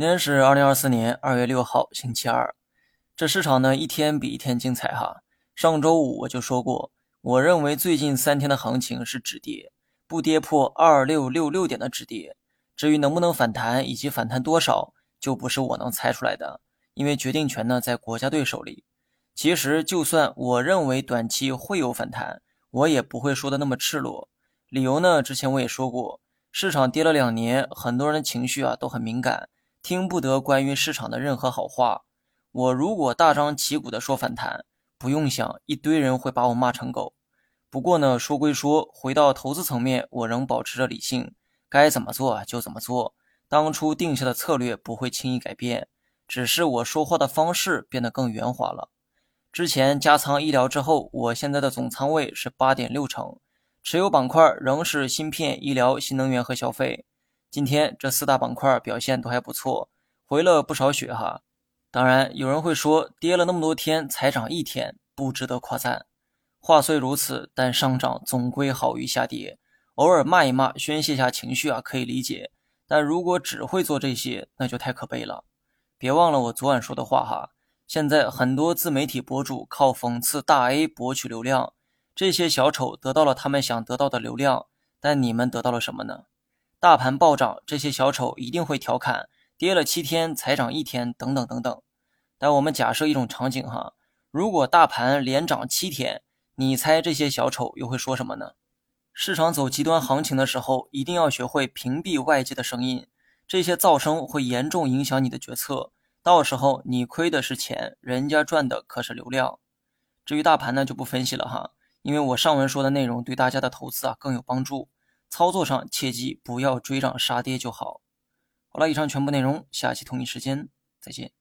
今天是二零二四年二月六号，星期二。这市场呢，一天比一天精彩哈。上周五我就说过，我认为最近三天的行情是止跌，不跌破二六六六点的止跌。至于能不能反弹以及反弹多少，就不是我能猜出来的，因为决定权呢在国家队手里。其实，就算我认为短期会有反弹，我也不会说的那么赤裸。理由呢，之前我也说过，市场跌了两年，很多人的情绪啊都很敏感，听不得关于市场的任何好话。我如果大张旗鼓的说反弹，不用想，一堆人会把我骂成狗。不过呢，说归说，回到投资层面，我仍保持着理性，该怎么做就怎么做。当初定下的策略不会轻易改变，只是我说话的方式变得更圆滑了。之前加仓医疗之后，我现在的总仓位是八点六成，持有板块仍是芯片、医疗、新能源和消费。今天这四大板块表现都还不错，回了不少血哈。当然，有人会说，跌了那么多天才涨一天，不值得夸赞。话虽如此，但上涨总归好于下跌。偶尔骂一骂，宣泄下情绪啊，可以理解。但如果只会做这些，那就太可悲了。别忘了我昨晚说的话哈。现在很多自媒体博主靠讽刺大 A 博取流量，这些小丑得到了他们想得到的流量，但你们得到了什么呢？大盘暴涨，这些小丑一定会调侃。跌了七天才涨一天，等等等等。但我们假设一种场景哈，如果大盘连涨七天，你猜这些小丑又会说什么呢？市场走极端行情的时候，一定要学会屏蔽外界的声音，这些噪声会严重影响你的决策，到时候你亏的是钱，人家赚的可是流量。至于大盘呢，就不分析了哈，因为我上文说的内容对大家的投资啊更有帮助，操作上切记不要追涨杀跌就好。好了，以上全部内容，下期同一时间再见。